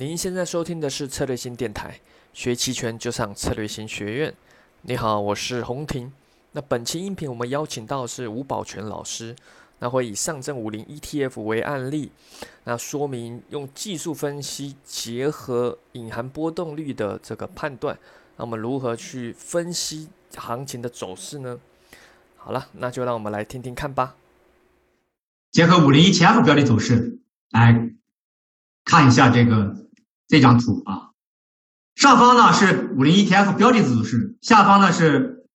您现在收听的是策略性电台，学期权就上策略性学院。你好，我是洪婷。那本期音频我们邀请到的是吴宝全老师，那会以上证五零 ETF 为案例，那说明用技术分析结合隐含波动率的这个判断，那我们如何去分析行情的走势呢？好了，那就让我们来听听看吧。结合五零 ETF 标的走势来看一下这个这张图啊，上方呢是五零 ETF 标的走势，下方呢是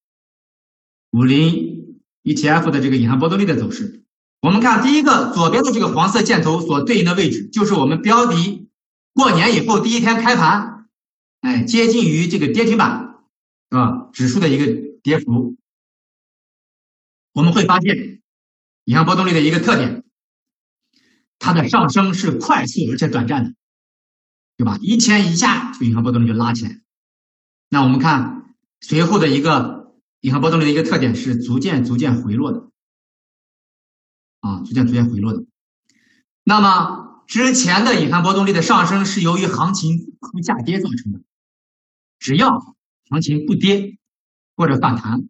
五零 ETF 的这个隐含波动率的走势。我们看第一个左边的这个黄色箭头所对应的位置，就是我们标的过年以后第一天开盘，哎，接近于这个跌停板，是吧？指数的一个跌幅。我们会发现，隐含波动率的一个特点，它的上升是快速而且短暂的，对吧？一千以下，就隐含波动率就拉起来。那我们看随后的一个隐含波动率的一个特点是逐渐逐渐回落的，啊，逐渐逐渐回落的。那么之前的隐含波动率的上升是由于行情下跌造成的，只要行情不跌或者反弹。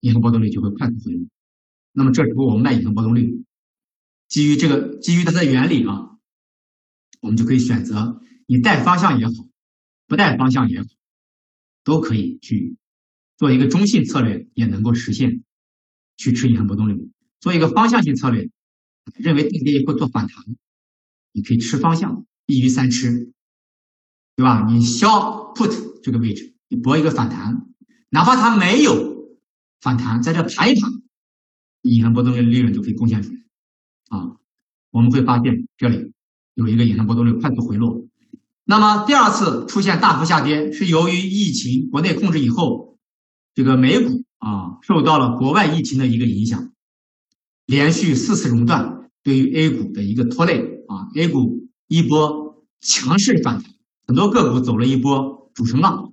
隐含波动率就会快速回落，那么这时候我们卖隐含波动率，基于这个基于它的原理啊，我们就可以选择你带方向也好，不带方向也好，都可以去做一个中性策略，也能够实现去吃隐含波动率。做一个方向性策略，认为定跌以后做反弹，你可以吃方向，一鱼三吃，对吧？你消 put 这个位置，你博一个反弹，哪怕它没有。反弹在这盘一盘，隐含波动率利润就可以贡献出来啊！我们会发现这里有一个隐含波动率快速回落。那么第二次出现大幅下跌，是由于疫情国内控制以后，这个美股啊受到了国外疫情的一个影响，连续四次熔断对于 A 股的一个拖累啊，A 股一波强势反弹，很多个股走了一波主升浪。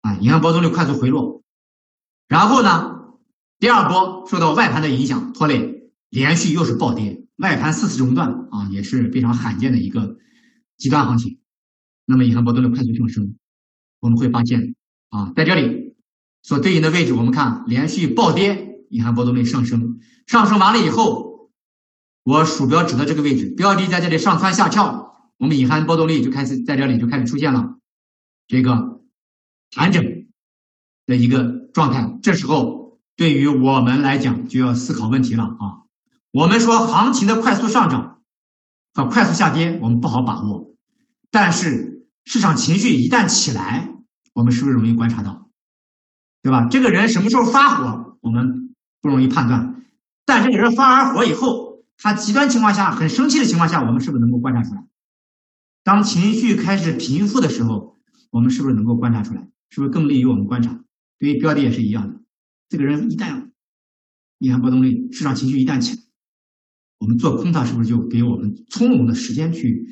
啊，隐含波动率快速回落。然后呢，第二波受到外盘的影响拖累，连续又是暴跌，外盘四次熔断啊，也是非常罕见的一个极端行情。那么隐含波动率快速上升，我们会发现啊，在这里所对应的位置，我们看连续暴跌，隐含波动率上升，上升完了以后，我鼠标指的这个位置，标的在这里上蹿下跳，我们隐含波动率就开始在这里就开始出现了这个盘整的一个。状态，这时候对于我们来讲就要思考问题了啊！我们说行情的快速上涨和快速下跌，我们不好把握，但是市场情绪一旦起来，我们是不是容易观察到？对吧？这个人什么时候发火，我们不容易判断，但这个人发完火以后，他极端情况下很生气的情况下，我们是不是能够观察出来？当情绪开始平复的时候，我们是不是能够观察出来？是不是更利于我们观察？对于标的也是一样的，这个人一旦隐含波动率、市场情绪一旦起来，我们做空它是不是就给我们从容的时间去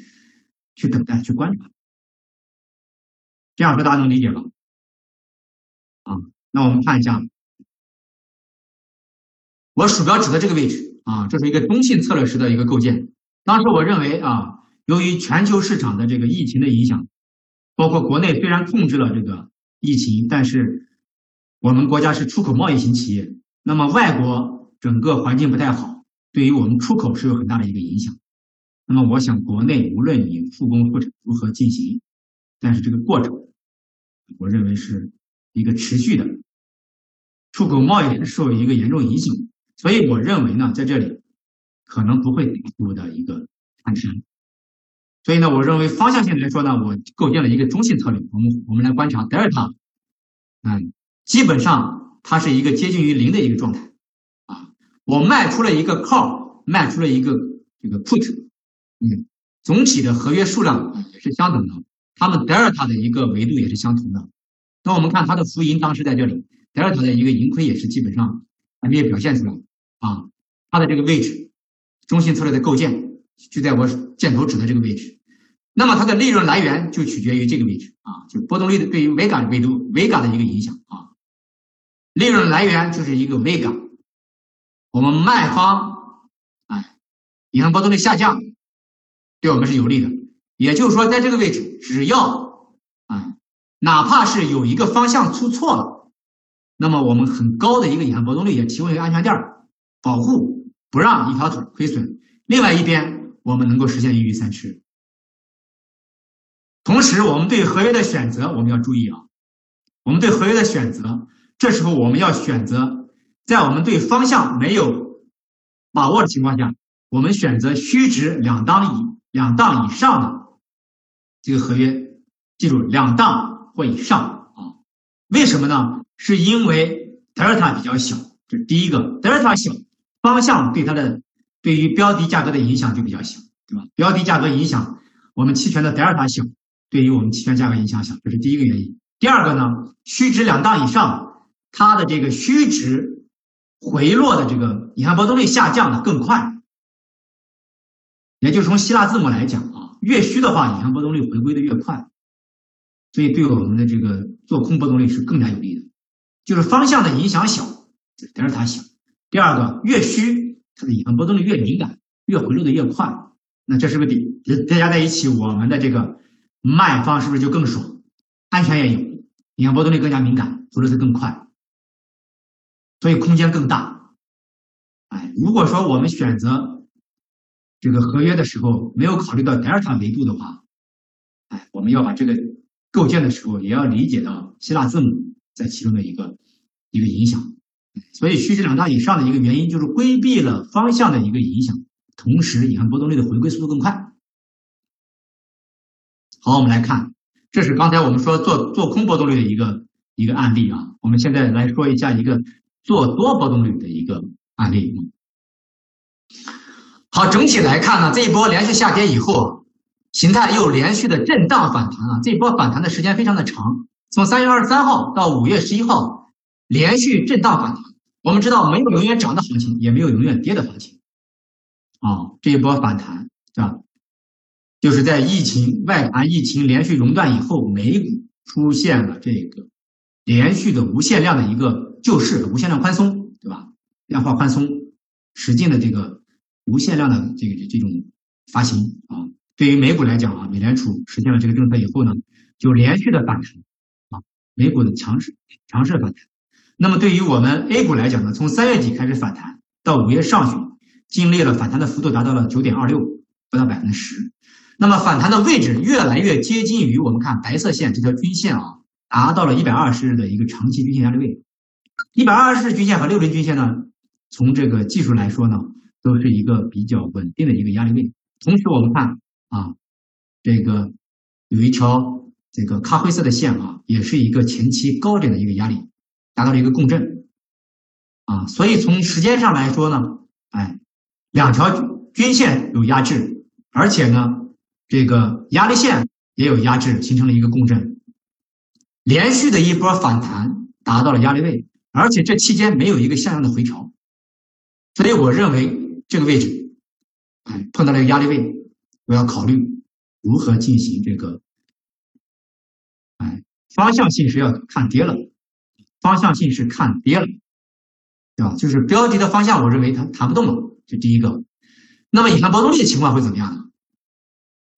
去等待、去观察？这样说大家能理解吧？啊，那我们看一下，我鼠标指的这个位置啊，这是一个中性策略时的一个构建。当时我认为啊，由于全球市场的这个疫情的影响，包括国内虽然控制了这个疫情，但是我们国家是出口贸易型企业，那么外国整个环境不太好，对于我们出口是有很大的一个影响。那么我想，国内无论你复工复产如何进行，但是这个过程，我认为是一个持续的，出口贸易受一个严重影响。所以我认为呢，在这里可能不会大幅的一个攀升。所以呢，我认为方向性来说呢，我构建了一个中性策略。我们我们来观察德尔塔，嗯。基本上它是一个接近于零的一个状态，我卖出了一个 call，卖出了一个这个 put，嗯，总体的合约数量也是相等的，它们德尔塔的一个维度也是相同的。那我们看它的浮盈当时在这里，德尔塔的一个盈亏也是基本上还没有表现出来，啊，它的这个位置，中性策略的构建就在我箭头指的这个位置。那么它的利润来源就取决于这个位置啊，就波动率的对于维港维度维港的一个影响啊。利润来源就是一个 vega，我们卖方，哎，银行波动率下降，对我们是有利的。也就是说，在这个位置，只要啊，哪怕是有一个方向出错了，那么我们很高的一个隐含波动率也提供一个安全垫，保护不让一条腿亏损。另外一边，我们能够实现一鱼三吃。同时，我们对合约的选择我们要注意啊，我们对合约的选择，这时候我们要选择在我们对方向没有把握的情况下，我们选择虚值两档以两档以上的。这个合约，记住两档或以上啊？为什么呢？是因为德尔塔比较小，这是第一个。德尔塔小，方向对它的对于标的价格的影响就比较小，对吧？标的价格影响我们期权的德尔塔小，对于我们期权价格影响小，这是第一个原因。第二个呢，虚值两档以上，它的这个虚值回落的这个隐含波动率下降的更快，也就是从希腊字母来讲啊。越虚的话，隐含波动率回归的越快，所以对我们的这个做空波动率是更加有利的。就是方向的影响小，德尔塔小。第二个，越虚它的隐含波动率越敏感，越回落的越快。那这是不是底叠加在一起，我们的这个卖方是不是就更爽？安全也有，隐含波动率更加敏感，回落的更快，所以空间更大。哎，如果说我们选择。这个合约的时候没有考虑到德尔塔维度的话，哎，我们要把这个构建的时候也要理解到希腊字母在其中的一个一个影响。所以虚值两大以上的一个原因就是规避了方向的一个影响，同时隐含波动率的回归速度更快。好，我们来看，这是刚才我们说做做空波动率的一个一个案例啊。我们现在来说一下一个做多波动率的一个案例。好，整体来看呢，这一波连续下跌以后，形态又连续的震荡反弹啊。这一波反弹的时间非常的长，从三月二十三号到五月十一号，连续震荡反弹。我们知道，没有永远涨的行情，也没有永远跌的行情。啊，这一波反弹是吧？就是在疫情外盘疫情连续熔断以后，美股出现了这个连续的无限量的一个就是，无限量宽松，对吧？量化宽松，使劲的这个。无限量的这个这种发行啊，对于美股来讲啊，美联储实现了这个政策以后呢，就连续的反弹啊，美股的强势强势反弹。那么对于我们 A 股来讲呢，从三月底开始反弹，到五月上旬，经历了反弹的幅度达到了九点二六，不到百分之十。那么反弹的位置越来越接近于我们看白色线这条均线啊，达到了一百二十日的一个长期均线压力位。一百二十日均线和六日均线呢，从这个技术来说呢。都是一个比较稳定的一个压力位。同时，我们看啊，这个有一条这个咖啡色的线啊，也是一个前期高点的一个压力，达到了一个共振啊。所以从时间上来说呢，哎，两条均线有压制，而且呢，这个压力线也有压制，形成了一个共振，连续的一波反弹达到了压力位，而且这期间没有一个向上的回调，所以我认为。这个位置，哎，碰到了一个压力位，我要考虑如何进行这个，哎，方向性是要看跌了，方向性是看跌了，对吧？就是标的的方向，我认为它弹不动了，这第一个。那么隐含波动率的情况会怎么样呢？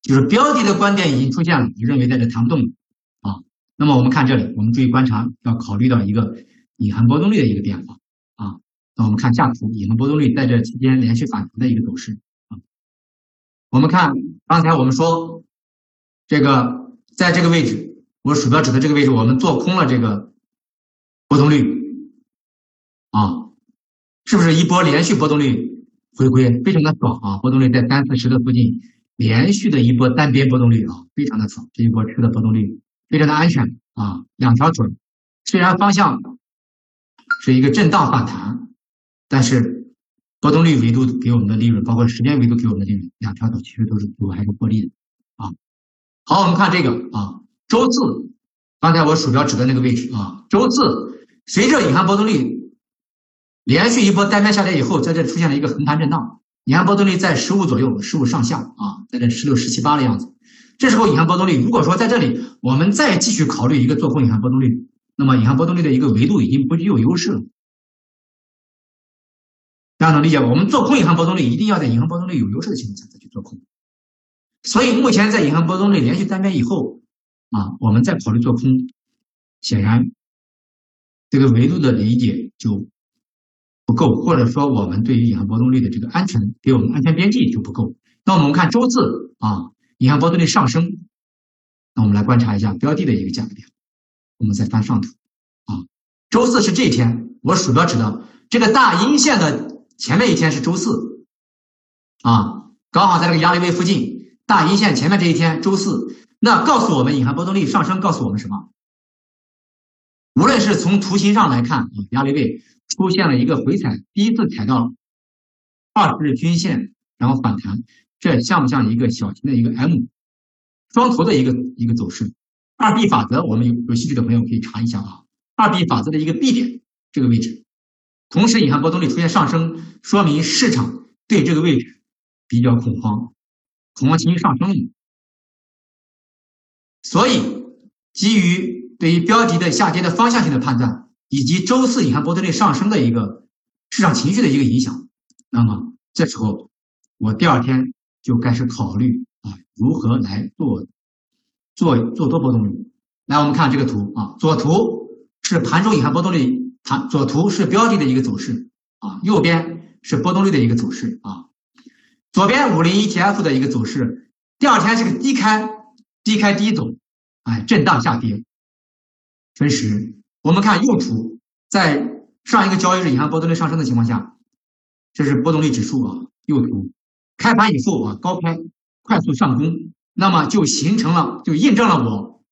就是标的的观点已经出现了，你认为在这弹不动了啊？那么我们看这里，我们注意观察，要考虑到一个隐含波动率的一个变化啊。那我们看下图，隐含波动率在这期间连续反弹的一个走势啊。我们看刚才我们说这个在这个位置，我鼠标指的这个位置，我们做空了这个波动率啊，是不是一波连续波动率回归，非常的爽啊？波动率在三四十的附近，连续的一波单边波动率啊，非常的爽。这一波吃的波动率非常的安全啊，两条腿，虽然方向是一个震荡反弹。但是波动率维度给我们的利润，包括时间维度给我们的利润，两条都其实都是都还是获利的啊。好，我们看这个啊，周四，刚才我鼠标指的那个位置啊，周四随着隐含波动率连续一波单边下跌以后，在这出现了一个横盘震荡，隐含波动率在十五左右，十五上下啊，在这十六、十七八的样子。这时候隐含波动率如果说在这里我们再继续考虑一个做空隐含波动率，那么隐含波动率的一个维度已经不具有优势了。大家能理解吧？我们做空隐含波动率，一定要在隐含波动率有优势的情况下再去做空。所以目前在银行波动率连续单边以后啊，我们再考虑做空，显然这个维度的理解就不够，或者说我们对于银行波动率的这个安全给我们安全边际就不够。那我们看周四啊，银行波动率上升，那我们来观察一下标的的一个价格点。我们再翻上图啊，周四是这一天，我鼠标指的这个大阴线的前面一天是周四啊，刚好在这个压力位附近，大阴线前面这一天周四，那告诉我们隐含波动率上升，告诉我们什么？无论是从图形上来看啊，压力位出现了一个回踩，第一次踩到二十日均线，然后反弹，这像不像一个小型的一个 M 双头的一个一个走势？二 B 法则，我们有有兴趣的朋友可以查一下啊。二 B 法则的一个 B 点这个位置，同时隐含波动率出现上升，说明市场对这个位置比较恐慌，恐慌情绪上升。所以，基于对于标的的下跌的方向性的判断，以及周四隐含波动率上升的一个市场情绪的一个影响，那么这时候我第二天就开始考虑啊，如何来做。做做多波动率，来我们看这个图啊，左图是盘中隐含波动率，盘左图是标的的一个走势啊，右边是波动率的一个走势啊，左边五零 ETF 的一个走势，第二天是个低开低开低走，哎，震荡下跌，分时，我们看右图，在上一个交易日隐含波动率上升的情况下，这是波动率指数啊，右图。开盘以后啊，高开快速上攻。那么就形成了，就印证了我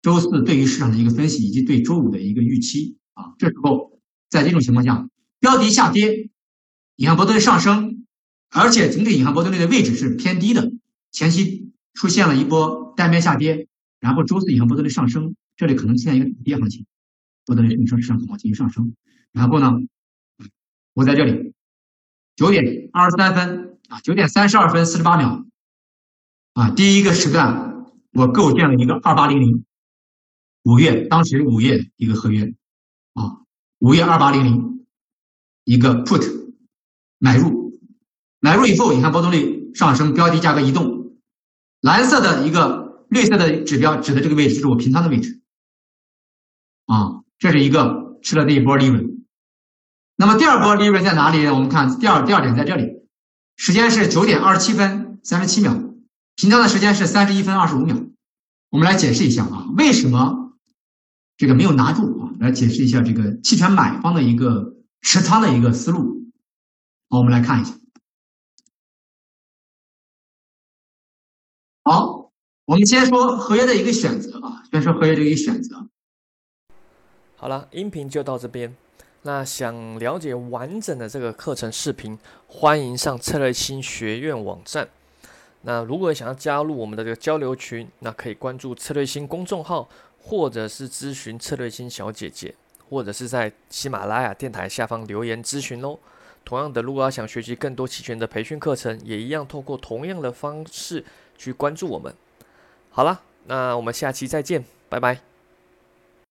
周四对于市场的一个分析，以及对周五的一个预期啊。这时候，在这种情况下，标的下跌，银行波动率上升，而且整体银行波动率的位置是偏低的，前期出现了一波单边下跌，然后周四银行波动率上升，这里可能出现一个跌行情，波动率上升，市场恐慌情绪上升，然后呢，我在这里九点二十三分啊，九点三十二分四十八秒。啊，第一个时段我构建了一个二八零零，五月当时五月一个合约，啊，五月二八零零一个 put 买入，买入以后你看波动率上升，标的价格移动，蓝色的一个绿色的指标指的这个位置就是我平仓的位置，啊，这是一个吃了这一波利润，那么第二波利润在哪里？我们看第二第二点在这里，时间是九点二十七分三十七秒。平仓的时间是三十一分二十五秒，我们来解释一下啊，为什么这个没有拿住啊？来解释一下这个期权买方的一个持仓的一个思路。好，我们来看一下。好，我们先说合约的一个选择啊，先说合约的一个选择。好了，音频就到这边。那想了解完整的这个课程视频，欢迎上策略新学院网站。那如果想要加入我们的这个交流群，那可以关注策略星公众号，或者是咨询策略星小姐姐，或者是在喜马拉雅电台下方留言咨询喽。同样的，如果要想学习更多期权的培训课程，也一样透过同样的方式去关注我们。好了，那我们下期再见，拜拜。